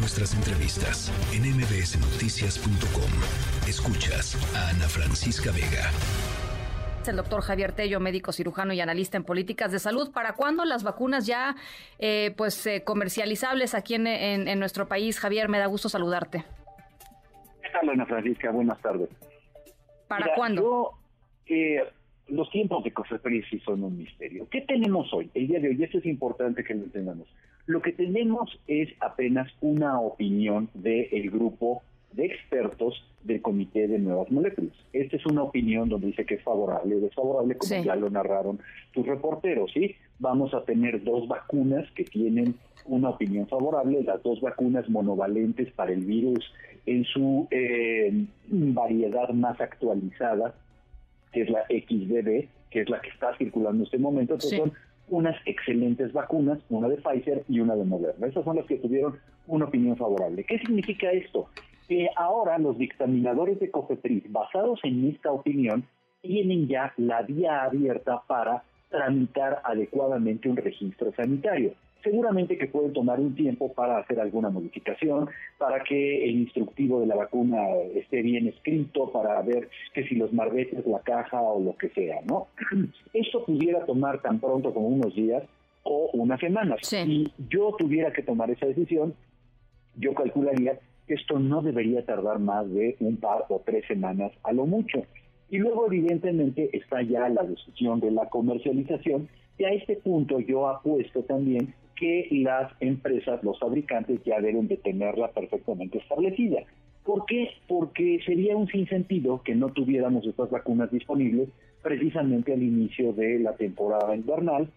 nuestras entrevistas en mbsnoticias.com. Escuchas a Ana Francisca Vega. El doctor Javier Tello, médico cirujano y analista en políticas de salud. ¿Para cuándo las vacunas ya eh, pues eh, comercializables aquí en, nuestro país? Javier, me da gusto saludarte. ¿Qué tal, Ana Francisca? Buenas tardes. ¿Para cuándo? Eh, los tiempos de Cofepris sí son un misterio. ¿Qué tenemos hoy? El día de hoy, esto es importante que lo entendamos. Lo que tenemos es apenas una opinión del grupo de expertos del Comité de Nuevas Moléculas. Esta es una opinión donde dice que es favorable o desfavorable, como ya lo narraron tus reporteros, ¿sí? Vamos a tener dos vacunas que tienen una opinión favorable, las dos vacunas monovalentes para el virus en su eh, variedad más actualizada, que es la XBB, que es la que está circulando en este momento, que son unas excelentes vacunas, una de Pfizer y una de Moderna. Esas son las que tuvieron una opinión favorable. ¿Qué significa esto? Que ahora los dictaminadores de COFEPRIS, basados en esta opinión, tienen ya la vía abierta para tramitar adecuadamente un registro sanitario seguramente que puede tomar un tiempo para hacer alguna modificación, para que el instructivo de la vacuna esté bien escrito, para ver que si los marbetes, la caja o lo que sea, ¿no? Esto pudiera tomar tan pronto como unos días o unas semanas. Si yo tuviera que tomar esa decisión, yo calcularía que esto no debería tardar más de un par o tres semanas a lo mucho. Y luego, evidentemente, está ya la decisión de la comercialización, y a este punto yo apuesto también que las empresas, los fabricantes ya deben de tenerla perfectamente establecida. ¿Por qué? Porque sería un sinsentido que no tuviéramos estas vacunas disponibles precisamente al inicio de la temporada invernal,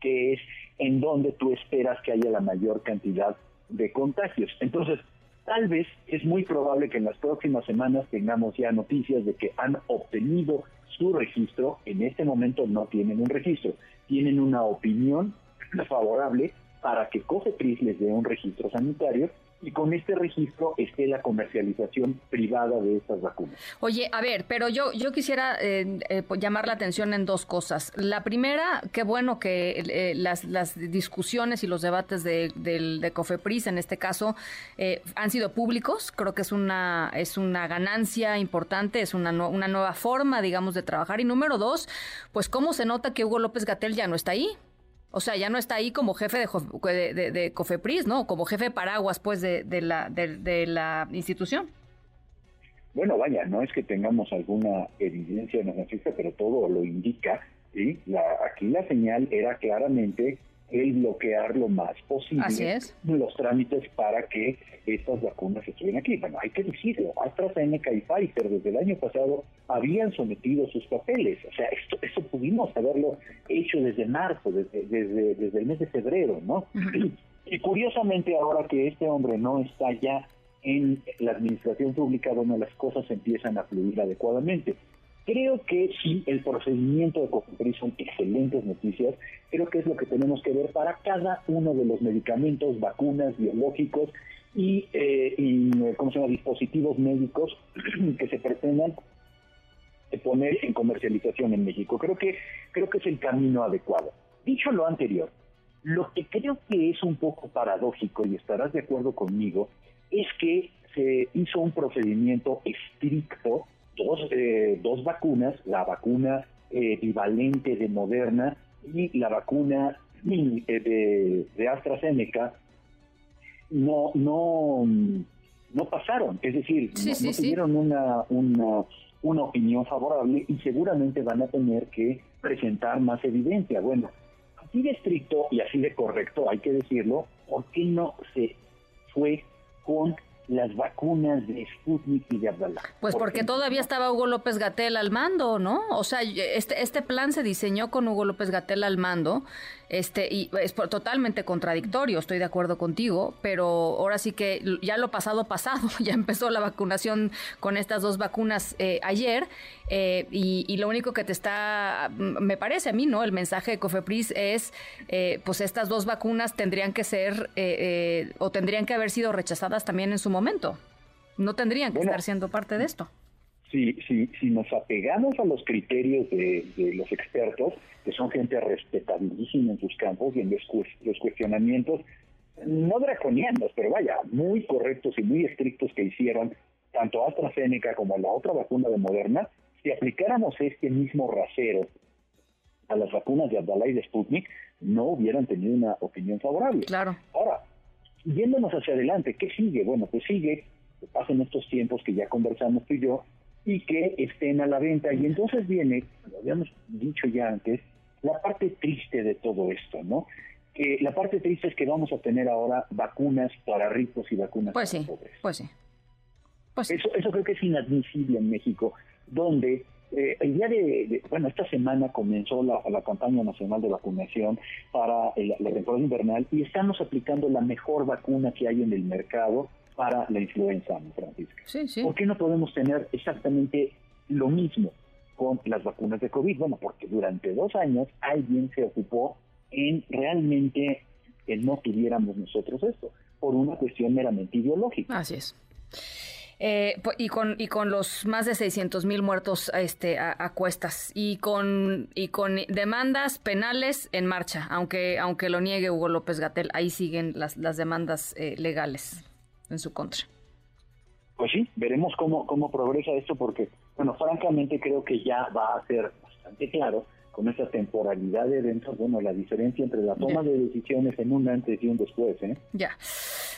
que es en donde tú esperas que haya la mayor cantidad de contagios. Entonces, tal vez es muy probable que en las próximas semanas tengamos ya noticias de que han obtenido su registro, en este momento no tienen un registro, tienen una opinión favorable para que COFEPRIS les dé un registro sanitario y con este registro esté la comercialización privada de estas vacunas. Oye, a ver, pero yo yo quisiera eh, eh, llamar la atención en dos cosas. La primera, qué bueno que eh, las, las discusiones y los debates de, de, COFEPRIS, en este caso, han sido públicos. Creo que es una es una ganancia importante, es una, una nueva forma, digamos, de trabajar. Y número dos, pues cómo se nota que Hugo López Gatel ya no está ahí. O sea, ya no está ahí como jefe de, de, Cofepris, ¿no? Como jefe paraguas, pues, de, la, de, la institución. Bueno, vaya, no es que tengamos alguna evidencia en pero todo lo indica. ¿sí? La, aquí la señal era claramente el bloquear lo más posible los trámites para que estas vacunas estuvieran aquí. Bueno, hay que decirlo, AstraZeneca y Pfizer desde el año pasado habían sometido sus papeles. O sea, esto, esto pudimos haberlo hecho desde marzo, desde, desde, desde el mes de febrero, ¿no? Y curiosamente ahora que este hombre no está ya en la administración pública, bueno, las cosas empiezan a fluir adecuadamente. Creo que sí, el procedimiento de COFEPRIS son excelentes noticias. Creo que es lo que tenemos que ver para cada uno de los medicamentos, vacunas, biológicos y, eh, ¿cómo se llama? dispositivos médicos que se pretendan poner en comercialización en México. Creo que creo que es el camino adecuado. Dicho lo anterior, lo que creo que es un poco paradójico y estarás de acuerdo conmigo es que se hizo un procedimiento estricto dos, eh, dos vacunas, la vacuna eh, bivalente de Moderna y la vacuna eh, de, AstraZeneca, no, no, no pasaron, es decir, no, tuvieron una, una, una opinión favorable y seguramente van a tener que presentar más evidencia. Bueno, así de estricto y así de correcto, hay que decirlo, ¿por qué no se fue con las vacunas de Sputnik y de Abdallah. Pues porque todavía estaba Hugo López Gatel al mando, ¿no? O sea, este, este plan se diseñó con Hugo López Gatel al mando este, y es totalmente contradictorio, estoy de acuerdo contigo, pero ahora sí que ya lo pasado pasado, ya empezó la vacunación con estas dos vacunas eh, ayer, eh, y, lo único que te está, me parece a mí, ¿no? El mensaje de Cofepris es, eh, pues estas dos vacunas tendrían que ser, o tendrían que haber sido rechazadas también en su momento, no tendrían que estar siendo parte de esto si, si, si nos apegamos a los criterios de, los expertos, que son gente respetabilísima en sus campos y en los, los cuestionamientos no draconianos, pero vaya, muy correctos y muy estrictos que hicieron tanto AstraZeneca como la otra vacuna de Moderna, si aplicáramos este mismo rasero a las vacunas de Abdalá y de Sputnik, no hubieran tenido una opinión favorable. Claro. Ahora, yéndonos hacia adelante, ¿qué sigue? Bueno, pues sigue que pasen estos tiempos que ya conversamos tú y yo y que estén a la venta. Y entonces viene, lo habíamos dicho ya antes, la parte triste de todo esto, ¿no? Que la parte triste es que vamos a tener ahora vacunas para ricos y vacunas pues para pobres. Pues sí. Pues eso, eso creo que es inadmisible en México, donde eh, el día de, bueno, esta semana comenzó la, campaña nacional de vacunación para la temporada invernal y estamos aplicando la mejor vacuna que hay en el mercado para la influenza, Francisca. Sí, sí. ¿Por qué no podemos tener exactamente lo mismo con las vacunas de COVID? Bueno, porque durante dos años alguien se ocupó en realmente que no tuviéramos nosotros esto, por una cuestión meramente ideológica. Así es. Eh, y con y con los más de 600 mil muertos este a, cuestas y con y con demandas penales en marcha aunque aunque lo niegue Hugo López Gatel ahí siguen las las demandas eh, legales en su contra pues sí veremos cómo cómo progresa esto porque bueno francamente creo que ya va a ser bastante claro con esta temporalidad de eventos, bueno, la diferencia entre la toma de decisiones en un antes y un después, ¿eh? Ya.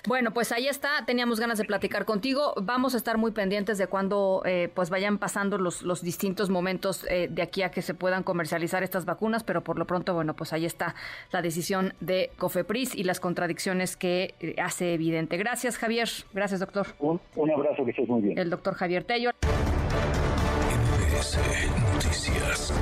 Bueno, pues ahí está. Teníamos ganas de platicar contigo. Vamos a estar muy pendientes de cuando eh, pues vayan pasando los, los distintos momentos eh, de aquí a que se puedan comercializar estas vacunas, pero por lo pronto, bueno, pues ahí está la decisión de Cofepris y las contradicciones que eh, hace evidente. Gracias, Javier. Gracias, doctor. Un, un abrazo, que estés muy bien. El doctor Javier Tello. Noticias.